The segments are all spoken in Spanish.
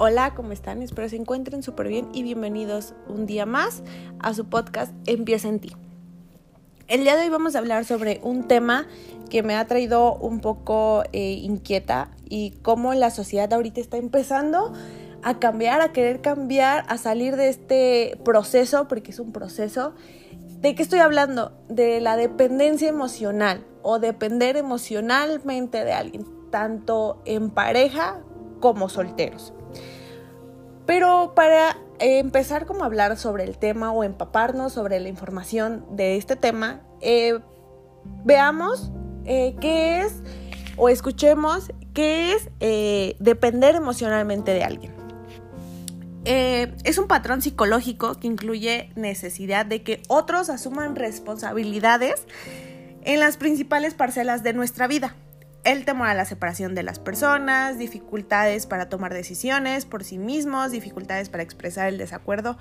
Hola, ¿cómo están? Espero se encuentren súper bien y bienvenidos un día más a su podcast Empieza en ti. El día de hoy vamos a hablar sobre un tema que me ha traído un poco eh, inquieta y cómo la sociedad ahorita está empezando a cambiar, a querer cambiar, a salir de este proceso, porque es un proceso. ¿De qué estoy hablando? De la dependencia emocional o depender emocionalmente de alguien, tanto en pareja como solteros. Pero para empezar como a hablar sobre el tema o empaparnos sobre la información de este tema, eh, veamos eh, qué es o escuchemos qué es eh, depender emocionalmente de alguien. es un patrón psicológico que incluye necesidad de que otros asuman responsabilidades en las principales parcelas de nuestra vida el temor a la separación de las personas, dificultades para tomar decisiones por sí mismos, dificultades para expresar el desacuerdo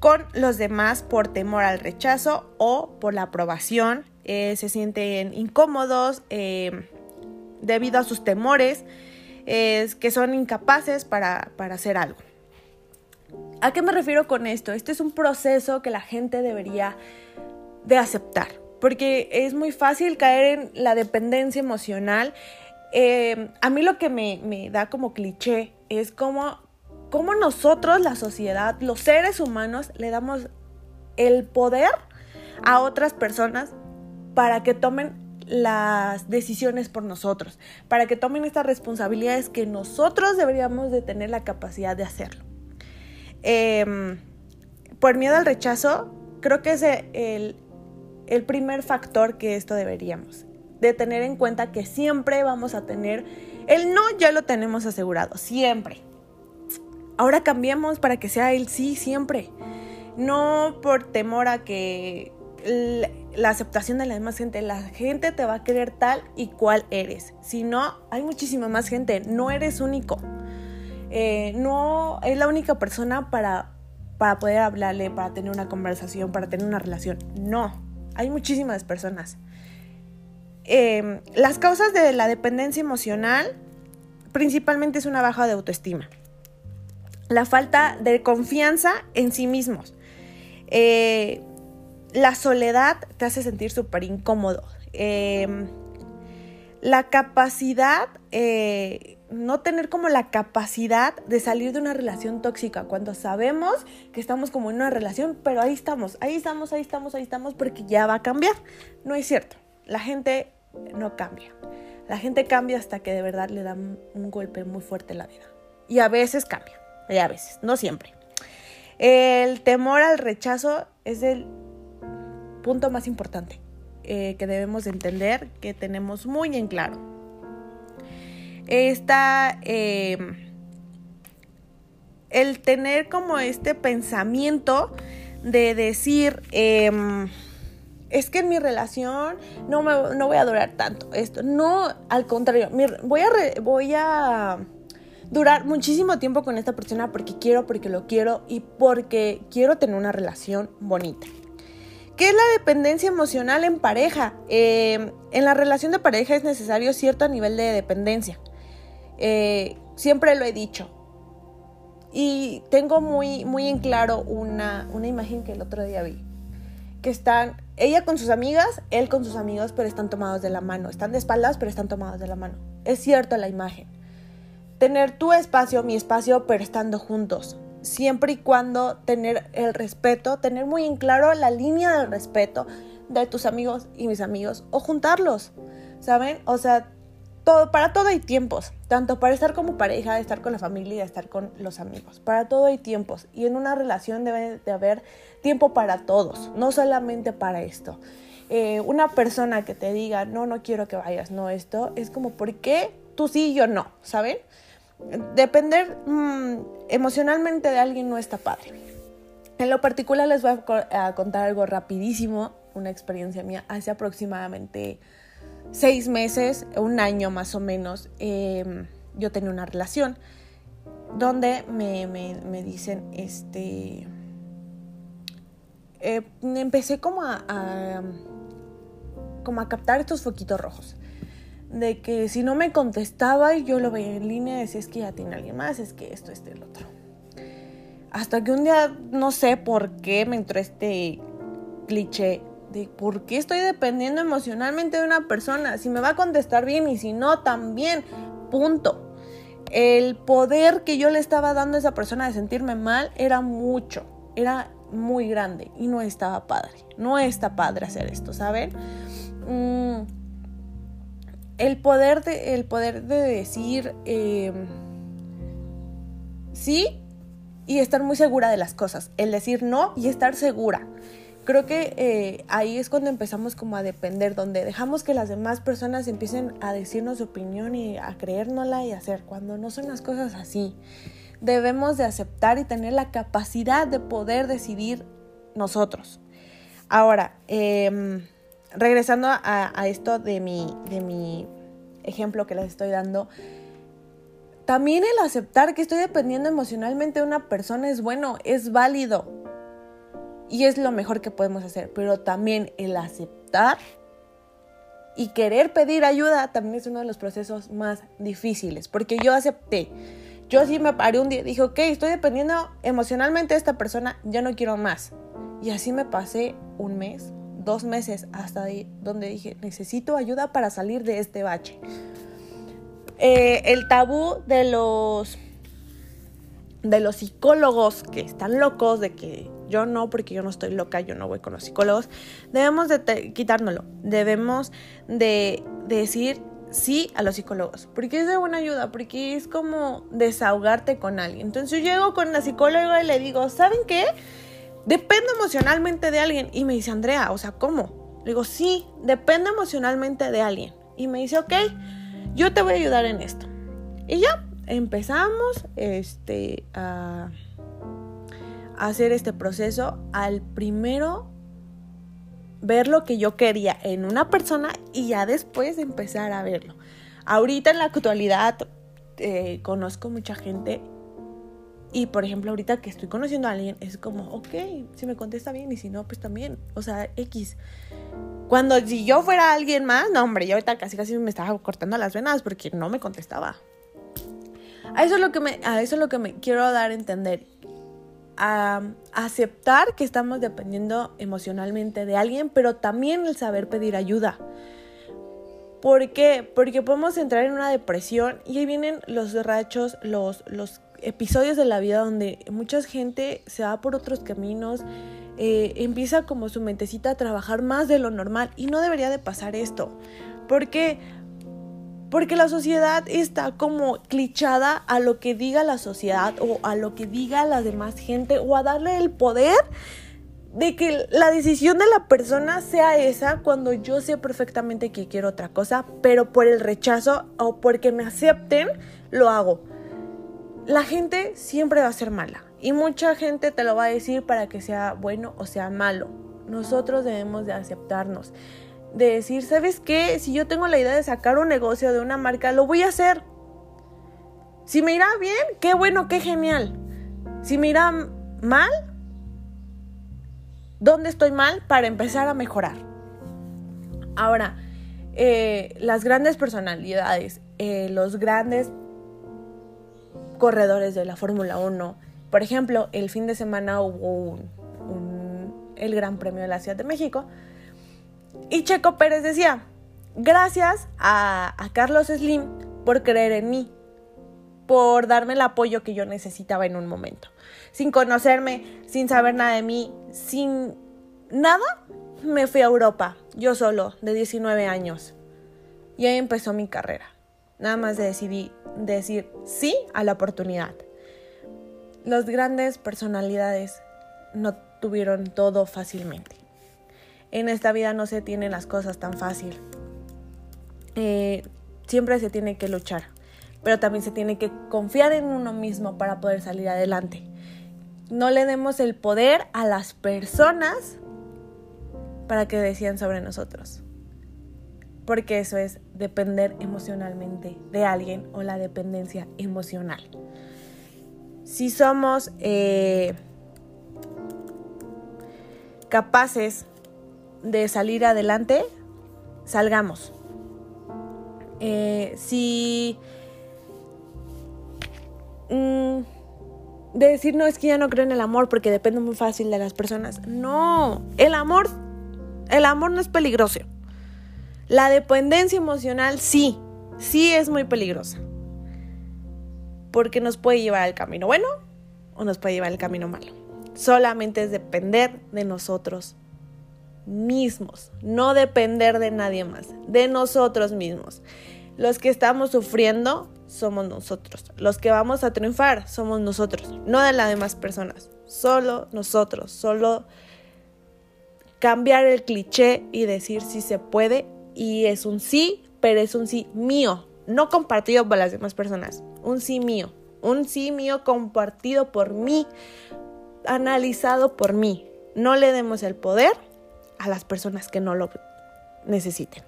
con los demás por temor al rechazo o por la aprobación. Eh, se sienten incómodos eh, debido a sus temores, que son incapaces para, para hacer algo. ¿A qué me refiero con esto? Este es un proceso que la gente debería de aceptar porque es muy fácil caer en la dependencia emocional. Eh, a mí lo que me, da como cliché es como, como nosotros, la sociedad, los seres humanos, le damos el poder a otras personas para que tomen las decisiones por nosotros, para que tomen estas responsabilidades que nosotros deberíamos de tener la capacidad de hacerlo. Em, por miedo al rechazo, creo que es el, el primer factor que esto deberíamos de tener en cuenta que siempre vamos a tener el no ya lo tenemos asegurado, siempre. Ahora cambiemos para que sea el sí siempre. No por temor a que la aceptación de la demás gente, la gente te va a querer tal y cual eres. Si no, hay muchísima más gente, no eres único. Eh, no es la única persona para, para poder hablarle, para tener una conversación, para tener una relación. No, hay muchísimas personas. Em, las causas de la dependencia emocional principalmente es una baja de autoestima, la falta de confianza en sí mismos, eh, la soledad te hace sentir súper incómodo, em, la capacidad eh, no tener como la capacidad de salir de una relación tóxica cuando sabemos que estamos como en una relación, pero ahí estamos, ahí estamos, ahí estamos, ahí estamos porque ya va a cambiar. No es cierto, la gente no cambia. La gente cambia hasta que de verdad le dan un golpe muy fuerte la vida. Y a veces cambia, y a veces, no siempre. El temor al rechazo es el punto más importante eh, que debemos entender, que tenemos muy en claro está em, el tener como este pensamiento de decir, em, es que en mi relación no, me, no voy a durar tanto esto. No, al contrario, voy, a voy a durar muchísimo tiempo con esta persona porque quiero, porque lo quiero y porque quiero tener una relación bonita. ¿Qué es la dependencia emocional en pareja? Em, en la relación de pareja es necesario cierto nivel de dependencia. Eh, siempre lo he dicho. Y tengo muy, muy en claro una, una imagen que el otro día vi. Que están ella con sus amigas, él con sus amigos, pero están tomados de la mano. Están de espaldas, pero están tomados de la mano. Es cierto la imagen. Tener tu espacio, mi espacio, pero estando juntos. Siempre y cuando tener el respeto, tener muy en claro la línea del respeto de tus amigos y mis amigos o juntarlos. ¿Saben? O sea, para todo hay tiempos, tanto para estar como pareja, estar con la familia y estar con los amigos. Para todo hay tiempos y en una relación debe de haber tiempo para todos, no solamente para esto. Eh, una persona que te diga, no, no quiero que vayas, no esto, es como, ¿por qué tú sí y yo no? ¿Saben? Depender mm, emocionalmente de alguien no está padre. En lo particular les voy a contar algo rapidísimo, una experiencia mía hace aproximadamente seis meses, un año más o menos, em, yo tenía una relación donde me, dicen, este, eh, empecé como a, como a captar estos foquitos rojos de que si no me contestaba y yo lo veía en línea, decía es que ya tiene alguien más, es que esto, este, el otro. Hasta que un día, no sé por qué me entró este cliché de por qué estoy dependiendo emocionalmente de una persona. Si me va a contestar bien y si no, también. Punto. El poder que yo le estaba dando a esa persona de sentirme mal era mucho, era muy grande y no estaba padre. No está padre hacer esto, ¿saben? Mm, el, poder de, el poder de decir eh, sí y estar muy segura de las cosas. El decir no y estar segura creo que eh, ahí es cuando empezamos como a depender, donde dejamos que las demás personas empiecen a decirnos su opinión y a creérnosla y hacer, cuando no son las cosas así. Debemos de aceptar y tener la capacidad de poder decidir nosotros. Ahora, em, regresando a, a, esto de mi, de mi ejemplo que les estoy dando, también el aceptar que estoy dependiendo emocionalmente de una persona es bueno, es válido y es lo mejor que podemos hacer, pero también el aceptar y querer pedir ayuda también es uno de los procesos más difíciles, porque yo acepté. Yo sí me paré un día, dije, ok, estoy dependiendo emocionalmente de esta persona, ya no quiero más. Y así me pasé un mes, dos meses, hasta ahí, donde dije, necesito ayuda para salir de este bache. Eh, el tabú de los, de los psicólogos que están locos, de que yo no, porque yo no estoy loca, yo no voy con los psicólogos. Debemos de quitárnoslo. Debemos de, decir sí a los psicólogos, porque es de buena ayuda, porque es como desahogarte con alguien. Entonces yo llego con la psicóloga y le digo, ¿saben qué? Dependo emocionalmente de alguien. Y me dice, Andrea, o sea, ¿cómo? Le digo, sí, dependo emocionalmente de alguien. Y me dice, ok, yo te voy a ayudar en esto. Y ya empezamos este, a hacer este proceso al primero ver lo que yo quería en una persona y ya después empezar a verlo. Ahorita en la actualidad eh, conozco mucha gente y por ejemplo ahorita que estoy conociendo a alguien es como, ok, si me contesta bien y si no, pues también, o sea, X. Cuando si yo fuera alguien más, no hombre, yo ahorita casi casi me estaba cortando las venas porque no me contestaba. A eso es lo que me, a eso es lo que me quiero dar a entender a aceptar que estamos dependiendo emocionalmente de alguien, pero también el saber pedir ayuda. ¿Por qué? Porque podemos entrar en una depresión y ahí vienen los rachos, los, los episodios de la vida donde mucha gente se va por otros caminos, eh, empieza como su mentecita a trabajar más de lo normal y no debería de pasar esto. ¿Por qué? Porque la sociedad está como clichada a lo que diga la sociedad o a lo que diga la demás gente o a darle el poder de que la decisión de la persona sea esa cuando yo sé perfectamente que quiero otra cosa, pero por el rechazo o porque me acepten, lo hago. La gente siempre va a ser mala y mucha gente te lo va a decir para que sea bueno o sea malo. Nosotros debemos de aceptarnos de decir, ¿sabes qué? Si yo tengo la idea de sacar un negocio de una marca, lo voy a hacer. Si me irá bien, qué bueno, qué genial. Si me irá mal, ¿dónde estoy mal para empezar a mejorar? Ahora, eh, las grandes personalidades, eh, los grandes corredores de la Fórmula 1, por ejemplo, el fin de semana hubo el Gran Premio de la Ciudad de México, y Checo Pérez decía, gracias a, Carlos Slim por creer en mí, por darme el apoyo que yo necesitaba en un momento. Sin conocerme, sin saber nada de mí, sin nada, me fui a Europa, yo solo, de 19 años. Y ahí empezó mi carrera. Nada más decidí decir sí a la oportunidad. Las grandes personalidades no tuvieron todo fácilmente en esta vida no se tienen las cosas tan fácil. Eh, siempre se tiene que luchar, pero también se tiene que confiar en uno mismo para poder salir adelante. No le demos el poder a las personas para que decían sobre nosotros. Porque eso es depender emocionalmente de alguien o la dependencia emocional. Si somos eh, capaces de salir adelante, salgamos. Eh, si... Mm, de decir, no, es que ya no creo en el amor porque depende muy fácil de las personas. No, el amor, el amor no es peligroso. La dependencia emocional sí, sí es muy peligrosa. Porque nos puede llevar al camino bueno o nos puede llevar al camino malo. Solamente es depender de nosotros mismos, no depender de nadie más, de nosotros mismos. Los que estamos sufriendo somos nosotros. Los que vamos a triunfar somos nosotros, no de las demás personas. Solo nosotros, solo cambiar el cliché y decir si se puede y es un sí, pero es un sí mío, no compartido por las demás personas. Un sí mío, un sí mío compartido por mí, analizado por mí. No le demos el poder a las personas que no lo necesiten.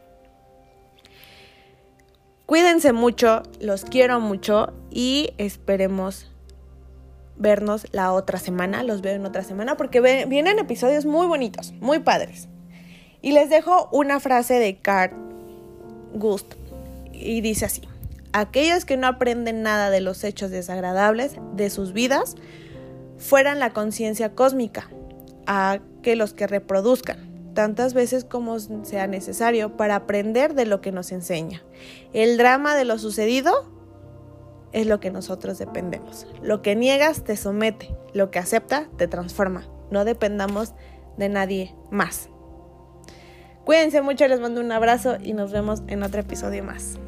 Cuídense mucho, los quiero mucho y esperemos vernos la otra semana. Los veo en otra semana porque vienen episodios muy bonitos, muy padres. Y les dejo una frase de Carl Gust y dice así. Aquellos que no aprenden nada de los hechos desagradables de sus vidas fueran la conciencia cósmica a que los que reproduzcan tantas veces como sea necesario para aprender de lo que nos enseña. El drama de lo sucedido es lo que nosotros dependemos. Lo que niegas te somete, lo que acepta te transforma. No dependamos de nadie más. Cuídense mucho, les mando un abrazo y nos vemos en otro episodio más.